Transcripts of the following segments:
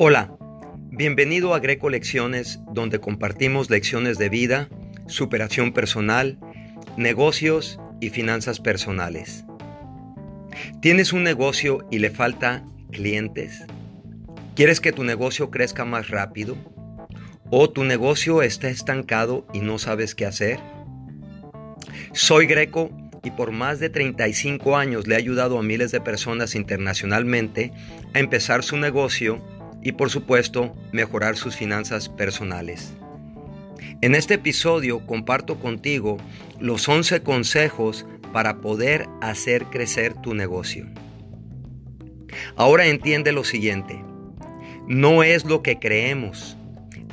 Hola, bienvenido a Greco Lecciones, donde compartimos lecciones de vida, superación personal, negocios y finanzas personales. ¿Tienes un negocio y le falta clientes? ¿Quieres que tu negocio crezca más rápido? ¿O tu negocio está estancado y no sabes qué hacer? Soy Greco y por más de 35 años le he ayudado a miles de personas internacionalmente a empezar su negocio y por supuesto mejorar sus finanzas personales. En este episodio comparto contigo los 11 consejos para poder hacer crecer tu negocio. Ahora entiende lo siguiente, no es lo que creemos,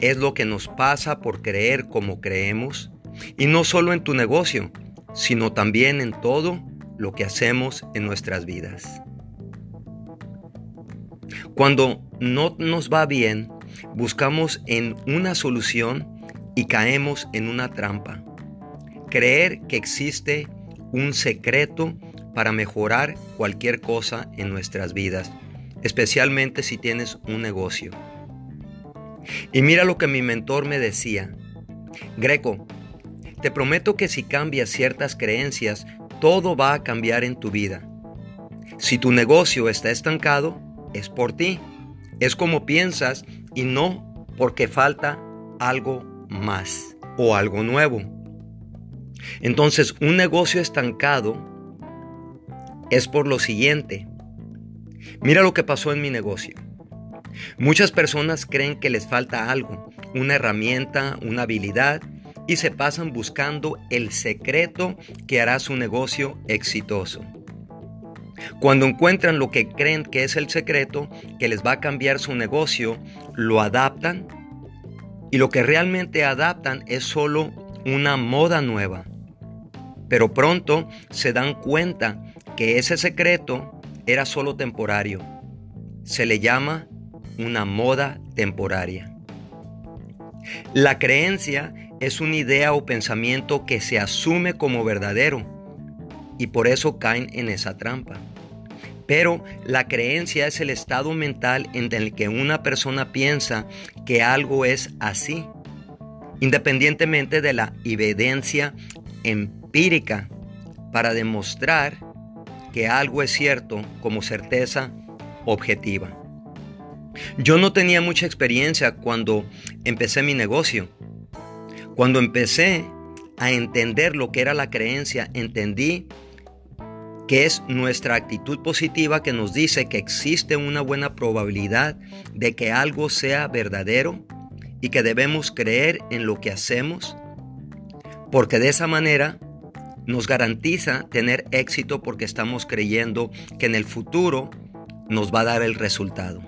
es lo que nos pasa por creer como creemos, y no solo en tu negocio, sino también en todo lo que hacemos en nuestras vidas. Cuando no nos va bien, buscamos en una solución y caemos en una trampa. Creer que existe un secreto para mejorar cualquier cosa en nuestras vidas, especialmente si tienes un negocio. Y mira lo que mi mentor me decía. Greco, te prometo que si cambias ciertas creencias, todo va a cambiar en tu vida. Si tu negocio está estancado, es por ti. Es como piensas y no porque falta algo más o algo nuevo. Entonces, un negocio estancado es por lo siguiente. Mira lo que pasó en mi negocio. Muchas personas creen que les falta algo, una herramienta, una habilidad, y se pasan buscando el secreto que hará su negocio exitoso. Cuando encuentran lo que creen que es el secreto, que les va a cambiar su negocio, lo adaptan y lo que realmente adaptan es solo una moda nueva. Pero pronto se dan cuenta que ese secreto era solo temporario. Se le llama una moda temporaria. La creencia es una idea o pensamiento que se asume como verdadero y por eso caen en esa trampa. Pero la creencia es el estado mental en el que una persona piensa que algo es así, independientemente de la evidencia empírica para demostrar que algo es cierto como certeza objetiva. Yo no tenía mucha experiencia cuando empecé mi negocio. Cuando empecé a entender lo que era la creencia, entendí que es nuestra actitud positiva que nos dice que existe una buena probabilidad de que algo sea verdadero y que debemos creer en lo que hacemos, porque de esa manera nos garantiza tener éxito porque estamos creyendo que en el futuro nos va a dar el resultado.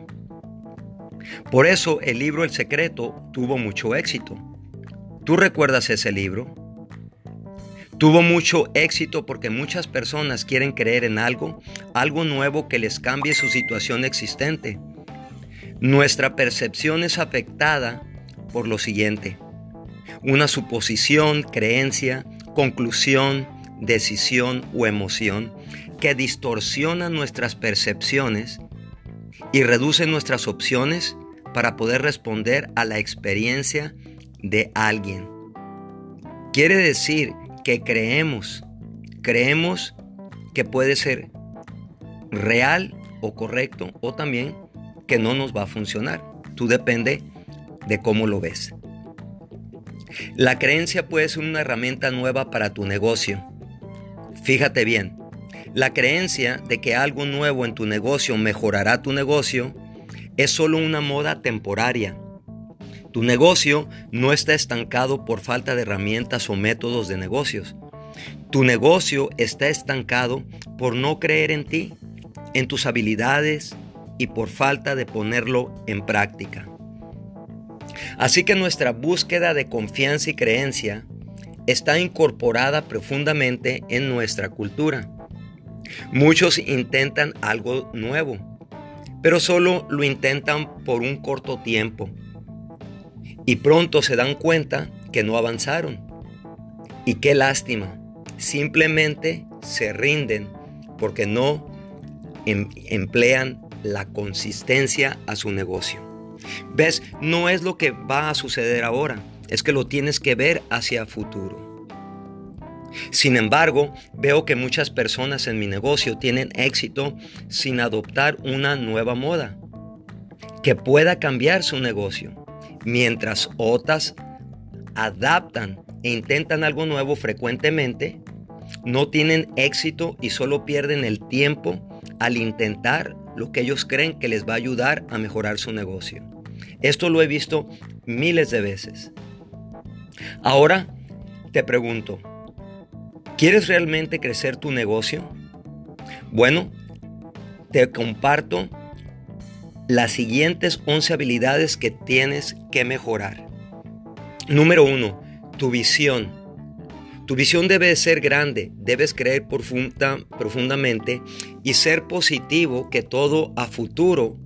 Por eso el libro El Secreto tuvo mucho éxito. ¿Tú recuerdas ese libro? Tuvo mucho éxito porque muchas personas quieren creer en algo, algo nuevo que les cambie su situación existente. Nuestra percepción es afectada por lo siguiente. Una suposición, creencia, conclusión, decisión o emoción que distorsiona nuestras percepciones y reduce nuestras opciones para poder responder a la experiencia de alguien. Quiere decir que creemos. Creemos que puede ser real o correcto o también que no nos va a funcionar. Tú depende de cómo lo ves. La creencia puede ser una herramienta nueva para tu negocio. Fíjate bien, la creencia de que algo nuevo en tu negocio mejorará tu negocio es solo una moda temporaria tu negocio no está estancado por falta de herramientas o métodos de negocios. Tu negocio está estancado por no creer en ti, en tus habilidades y por falta de ponerlo en práctica. Así que nuestra búsqueda de confianza y creencia está incorporada profundamente en nuestra cultura. Muchos intentan algo nuevo, pero solo lo intentan por un corto tiempo y pronto se dan cuenta que no avanzaron. Y qué lástima, simplemente se rinden porque no em, emplean la consistencia a su negocio. ¿Ves? No es lo que va a suceder ahora, es que lo tienes que ver hacia futuro. Sin embargo, veo que muchas personas en mi negocio tienen éxito sin adoptar una nueva moda que pueda cambiar su negocio, mientras otras adaptan e intentan algo nuevo frecuentemente, no tienen éxito y solo pierden el tiempo al intentar lo que ellos creen que les va a ayudar a mejorar su negocio. Esto lo he visto miles de veces. Ahora te pregunto, ¿quieres realmente crecer tu negocio? Bueno, te comparto las siguientes 11 habilidades que tienes que mejorar. Número 1. Tu visión. Tu visión debe ser grande, debes creer profunda, profundamente y ser positivo que todo a futuro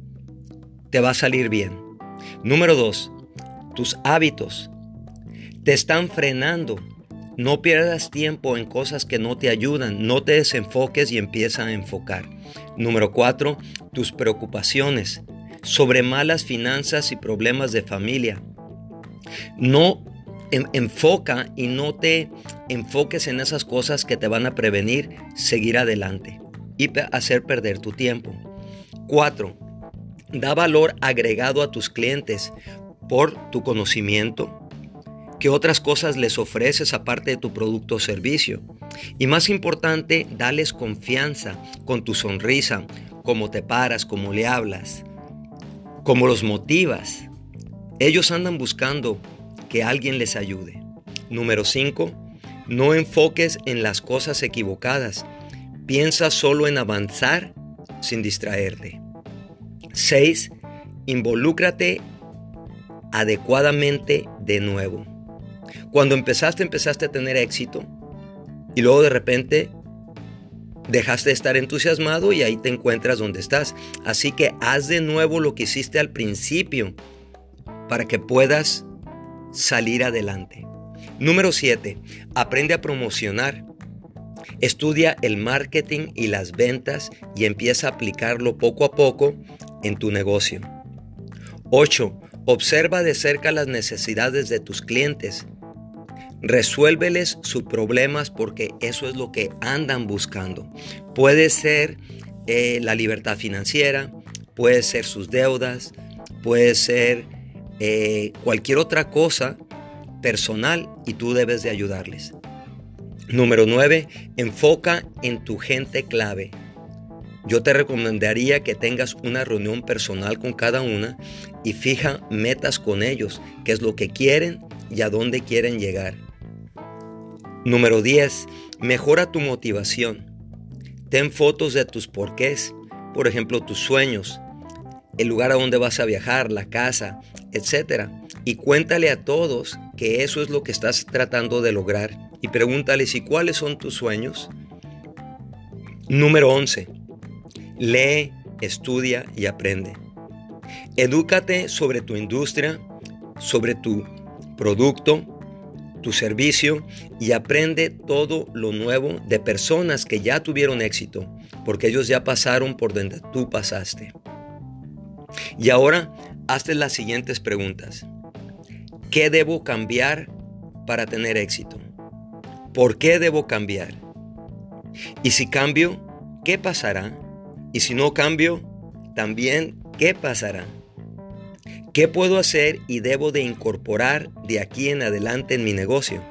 te va a salir bien. Número 2. Tus hábitos te están frenando. No pierdas tiempo en cosas que no te ayudan, no te desenfoques y empieza a enfocar. Número 4. Tus preocupaciones sobre malas finanzas y problemas de familia. No enfoca y no te enfoques en esas cosas que te van a prevenir seguir adelante y hacer perder tu tiempo. 4. Da valor agregado a tus clientes por tu conocimiento. ¿Qué otras cosas les ofreces aparte de tu producto o servicio? Y más importante, dales confianza con tu sonrisa, cómo te paras, cómo le hablas, cómo los motivas. Ellos andan buscando que alguien les ayude. Número 5. No enfoques en las cosas equivocadas. Piensa solo en avanzar sin distraerte. 6. Involúcrate adecuadamente de nuevo. Cuando empezaste, empezaste a tener éxito y luego de repente dejaste de estar entusiasmado y ahí te encuentras donde estás. Así que haz de nuevo lo que hiciste al principio para que puedas salir adelante. Número 7. Aprende a promocionar. Estudia el marketing y las ventas y empieza a aplicarlo poco a poco en tu negocio. 8. Observa de cerca las necesidades de tus clientes. Resuélveles sus problemas porque eso es lo que andan buscando. Puede ser eh, la libertad financiera, puede ser sus deudas, puede ser eh, cualquier otra cosa personal y tú debes de ayudarles. Número 9. Enfoca en tu gente clave. Yo te recomendaría que tengas una reunión personal con cada una y fija metas con ellos, qué es lo que quieren y a dónde quieren llegar. Número 10. Mejora tu motivación. Ten fotos de tus porqués, por ejemplo, tus sueños, el lugar a donde vas a viajar, la casa, etc. Y cuéntale a todos que eso es lo que estás tratando de lograr. Y pregúntales, ¿y cuáles son tus sueños? Número 11. Lee, estudia y aprende. Edúcate sobre tu industria, sobre tu producto, tu servicio y aprende todo lo nuevo de personas que ya tuvieron éxito, porque ellos ya pasaron por donde tú pasaste. Y ahora hazte las siguientes preguntas. ¿Qué debo cambiar para tener éxito? ¿Por qué debo cambiar? Y si cambio, ¿qué pasará? Y si no cambio, también, ¿qué pasará? ¿Qué puedo hacer y debo de incorporar de aquí en adelante en mi negocio?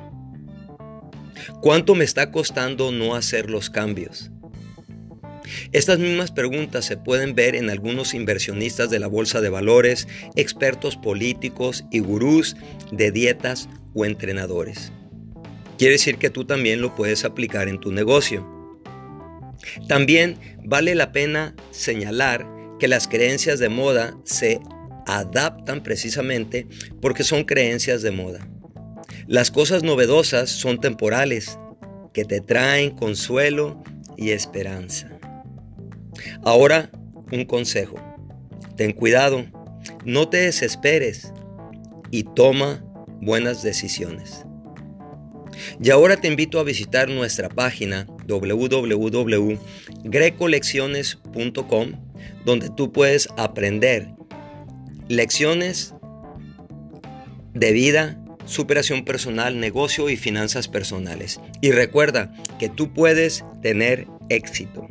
¿Cuánto me está costando no hacer los cambios? Estas mismas preguntas se pueden ver en algunos inversionistas de la bolsa de valores, expertos políticos y gurús de dietas o entrenadores. Quiere decir que tú también lo puedes aplicar en tu negocio. También vale la pena señalar que las creencias de moda se adaptan precisamente porque son creencias de moda. Las cosas novedosas son temporales, que te traen consuelo y esperanza. Ahora, un consejo. Ten cuidado, no te desesperes y toma buenas decisiones. Y ahora te invito a visitar nuestra página www.grecolecciones.com donde tú puedes aprender lecciones de vida, superación personal, negocio y finanzas personales. Y recuerda que tú puedes tener éxito.